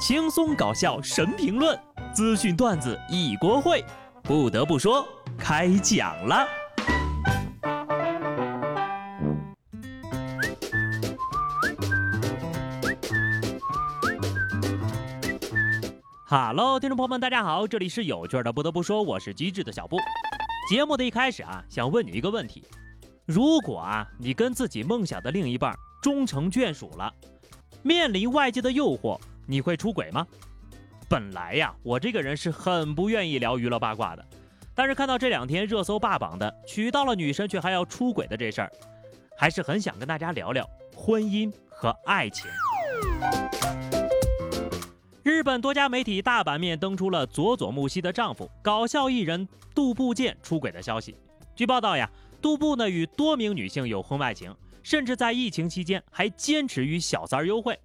轻松搞笑神评论，资讯段子一锅烩。不得不说，开讲了。哈喽，听众朋友们，大家好，这里是有趣的。不得不说，我是机智的小布。节目的一开始啊，想问你一个问题：如果啊，你跟自己梦想的另一半终成眷属了，面临外界的诱惑。你会出轨吗？本来呀，我这个人是很不愿意聊娱乐八卦的，但是看到这两天热搜霸榜的娶到了女神却还要出轨的这事儿，还是很想跟大家聊聊婚姻和爱情。日本多家媒体大版面登出了佐佐木希的丈夫搞笑艺人杜部健出轨的消息。据报道呀，杜部呢与多名女性有婚外情，甚至在疫情期间还坚持与小三儿幽会。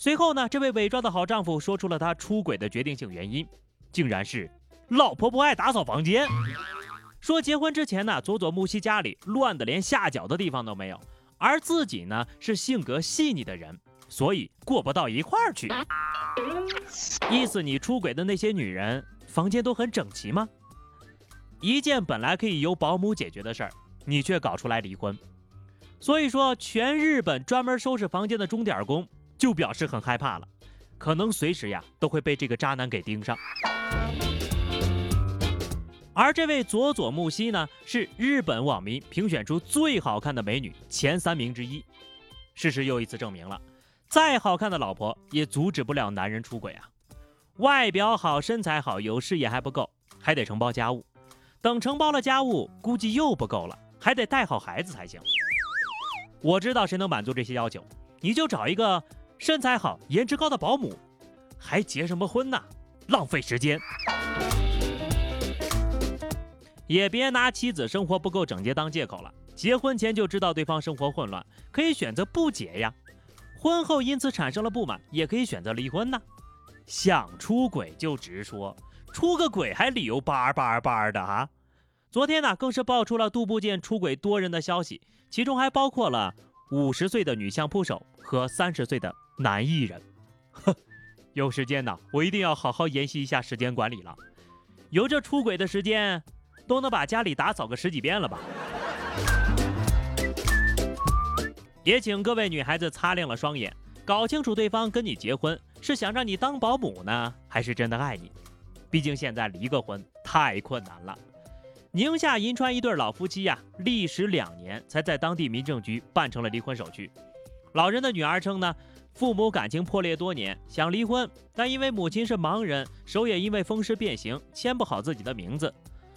随后呢，这位伪装的好丈夫说出了他出轨的决定性原因，竟然是老婆不爱打扫房间。说结婚之前呢，佐佐木希家里乱的连下脚的地方都没有，而自己呢是性格细腻的人，所以过不到一块儿去。意思你出轨的那些女人房间都很整齐吗？一件本来可以由保姆解决的事儿，你却搞出来离婚。所以说，全日本专门收拾房间的钟点工。就表示很害怕了，可能随时呀都会被这个渣男给盯上。而这位佐佐木希呢，是日本网民评选出最好看的美女前三名之一。事实又一次证明了，再好看的老婆也阻止不了男人出轨啊！外表好、身材好、有事业还不够，还得承包家务。等承包了家务，估计又不够了，还得带好孩子才行。我知道谁能满足这些要求，你就找一个。身材好、颜值高的保姆，还结什么婚呢？浪费时间。也别拿妻子生活不够整洁当借口了。结婚前就知道对方生活混乱，可以选择不结呀。婚后因此产生了不满，也可以选择离婚呢。想出轨就直说，出个轨还理由叭叭叭的哈。昨天呢，更是爆出了杜部健出轨多人的消息，其中还包括了五十岁的女相扑手和三十岁的。男艺人，哼，有时间呢，我一定要好好研习一下时间管理了。有这出轨的时间，都能把家里打扫个十几遍了吧？也请各位女孩子擦亮了双眼，搞清楚对方跟你结婚是想让你当保姆呢，还是真的爱你？毕竟现在离个婚太困难了。宁夏银川一对老夫妻呀，历时两年才在当地民政局办成了离婚手续。老人的女儿称呢。父母感情破裂多年，想离婚，但因为母亲是盲人，手也因为风湿变形签不好自己的名字，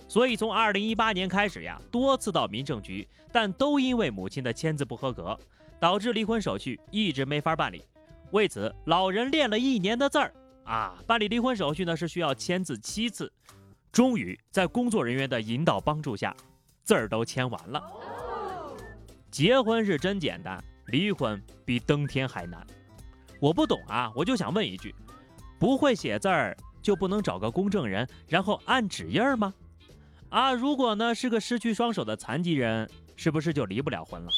所以从二零一八年开始呀，多次到民政局，但都因为母亲的签字不合格，导致离婚手续一直没法办理。为此，老人练了一年的字儿啊，办理离婚手续呢是需要签字七次，终于在工作人员的引导帮助下，字儿都签完了。结婚是真简单，离婚比登天还难。我不懂啊，我就想问一句：不会写字儿就不能找个公证人，然后按指印儿吗？啊，如果呢是个失去双手的残疾人，是不是就离不了婚了？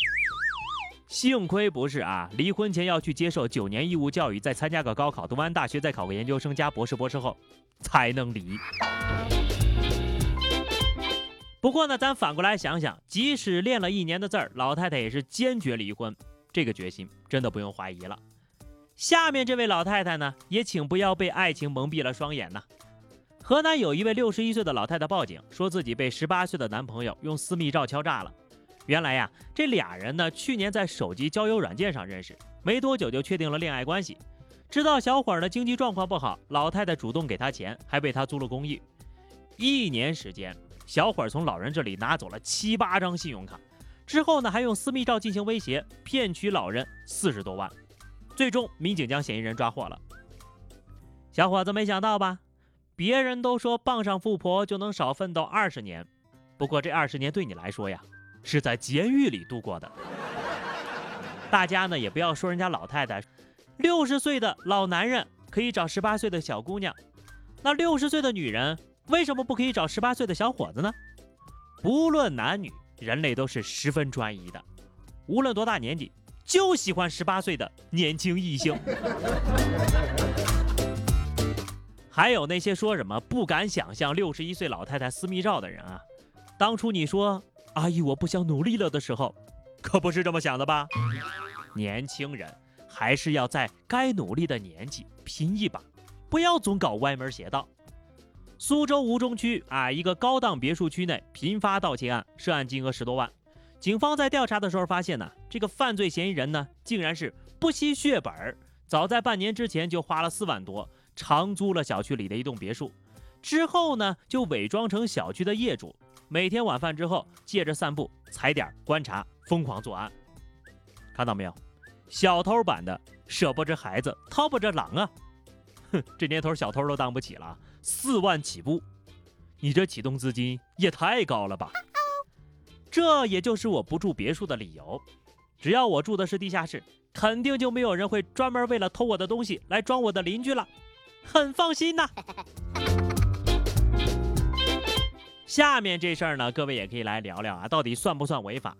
幸亏不是啊，离婚前要去接受九年义务教育，再参加个高考，读完大学再考个研究生加博士，博士后才能离。不过呢，咱反过来想想，即使练了一年的字儿，老太太也是坚决离婚，这个决心真的不用怀疑了。下面这位老太太呢，也请不要被爱情蒙蔽了双眼呐。河南有一位六十一岁的老太太报警，说自己被十八岁的男朋友用私密照敲诈了。原来呀，这俩人呢，去年在手机交友软件上认识，没多久就确定了恋爱关系。知道小伙儿的经济状况不好，老太太主动给他钱，还为他租了公寓。一年时间，小伙儿从老人这里拿走了七八张信用卡，之后呢，还用私密照进行威胁，骗取老人四十多万。最终，民警将嫌疑人抓获了。小伙子，没想到吧？别人都说傍上富婆就能少奋斗二十年，不过这二十年对你来说呀，是在监狱里度过的。大家呢也不要说人家老太太，六十岁的老男人可以找十八岁的小姑娘，那六十岁的女人为什么不可以找十八岁的小伙子呢？不论男女，人类都是十分专一的，无论多大年纪。就喜欢十八岁的年轻异性。还有那些说什么不敢想象六十一岁老太太私密照的人啊，当初你说阿姨我不想努力了的时候，可不是这么想的吧？年轻人还是要在该努力的年纪拼一把，不要总搞歪门邪道。苏州吴中区啊，一个高档别墅区内频发盗窃案，涉案金额十多万。警方在调查的时候发现呢，这个犯罪嫌疑人呢，竟然是不惜血本儿，早在半年之前就花了四万多。长租了小区里的一栋别墅，之后呢，就伪装成小区的业主，每天晚饭之后借着散步、踩点、观察，疯狂作案。看到没有，小偷版的舍不得孩子，掏不着狼啊！哼，这年头小偷都当不起了，四万起步，你这启动资金也太高了吧？这也就是我不住别墅的理由，只要我住的是地下室，肯定就没有人会专门为了偷我的东西来装我的邻居了。很放心呐。下面这事儿呢，各位也可以来聊聊啊，到底算不算违法？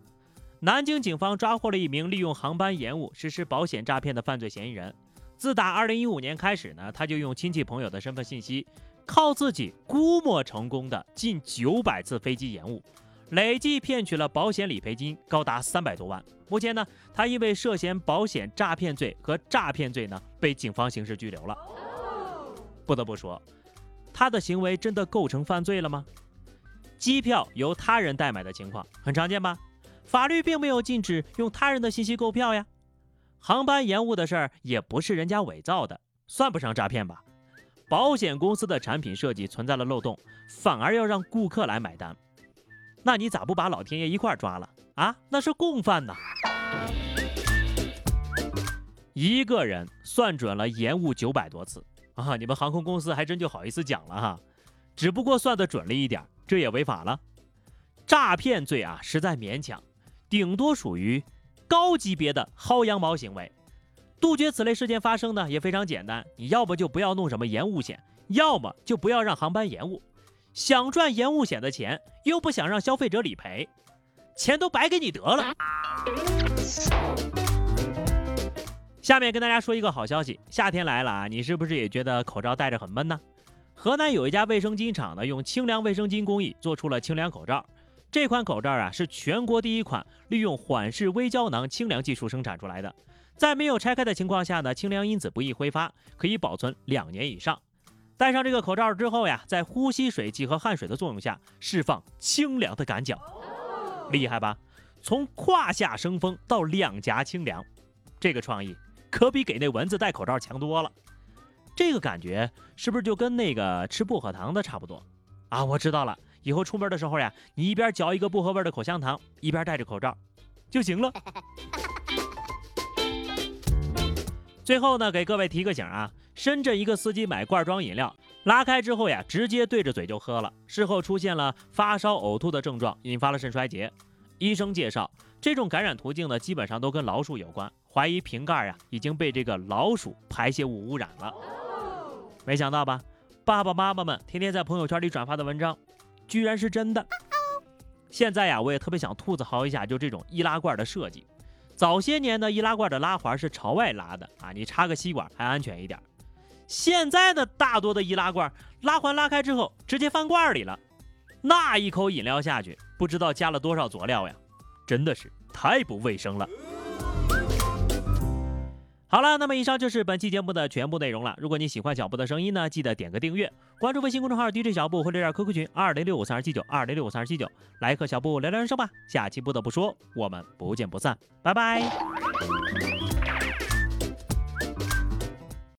南京警方抓获了一名利用航班延误实施保险诈骗的犯罪嫌疑人。自打2015年开始呢，他就用亲戚朋友的身份信息，靠自己估摸成功的近900次飞机延误，累计骗取了保险理赔金高达300多万。目前呢，他因为涉嫌保险诈骗罪和诈骗罪呢，被警方刑事拘留了。不得不说，他的行为真的构成犯罪了吗？机票由他人代买的情况很常见吧？法律并没有禁止用他人的信息购票呀。航班延误的事儿也不是人家伪造的，算不上诈骗吧？保险公司的产品设计存在了漏洞，反而要让顾客来买单，那你咋不把老天爷一块抓了啊？那是共犯呐！一个人算准了延误九百多次。啊！你们航空公司还真就好意思讲了哈，只不过算得准了一点，这也违法了。诈骗罪啊，实在勉强，顶多属于高级别的薅羊毛行为。杜绝此类事件发生呢，也非常简单，你要不就不要弄什么延误险，要么就不要让航班延误。想赚延误险的钱，又不想让消费者理赔，钱都白给你得了。下面跟大家说一个好消息，夏天来了啊！你是不是也觉得口罩戴着很闷呢？河南有一家卫生巾厂呢，用清凉卫生巾工艺做出了清凉口罩。这款口罩啊，是全国第一款利用缓释微胶囊清凉技术生产出来的，在没有拆开的情况下呢，清凉因子不易挥发，可以保存两年以上。戴上这个口罩之后呀，在呼吸水气和汗水的作用下，释放清凉的感脚，厉害吧？从胯下生风到两颊清凉，这个创意。可比给那蚊子戴口罩强多了，这个感觉是不是就跟那个吃薄荷糖的差不多啊？我知道了，以后出门的时候呀，你一边嚼一个薄荷味的口香糖，一边戴着口罩就行了。最后呢，给各位提个醒啊，深圳一个司机买罐装饮料，拉开之后呀，直接对着嘴就喝了，事后出现了发烧、呕吐的症状，引发了肾衰竭。医生介绍，这种感染途径呢，基本上都跟老鼠有关。怀疑瓶盖呀已经被这个老鼠排泄物污染了，没想到吧？爸爸妈妈们天天在朋友圈里转发的文章，居然是真的。现在呀，我也特别想吐槽一下，就这种易拉罐的设计。早些年呢，易拉罐的拉环是朝外拉的啊，你插个吸管还安全一点。现在的大多的易拉罐拉环拉开之后，直接翻罐里了，那一口饮料下去，不知道加了多少佐料呀，真的是太不卫生了。好了，那么以上就是本期节目的全部内容了。如果你喜欢小布的声音呢，记得点个订阅，关注微信公众号 DJ 小布或者加 QQ 群二零六五三二七九二零六五三二七九，来和小布聊聊人生吧。下期不得不说，我们不见不散，拜拜。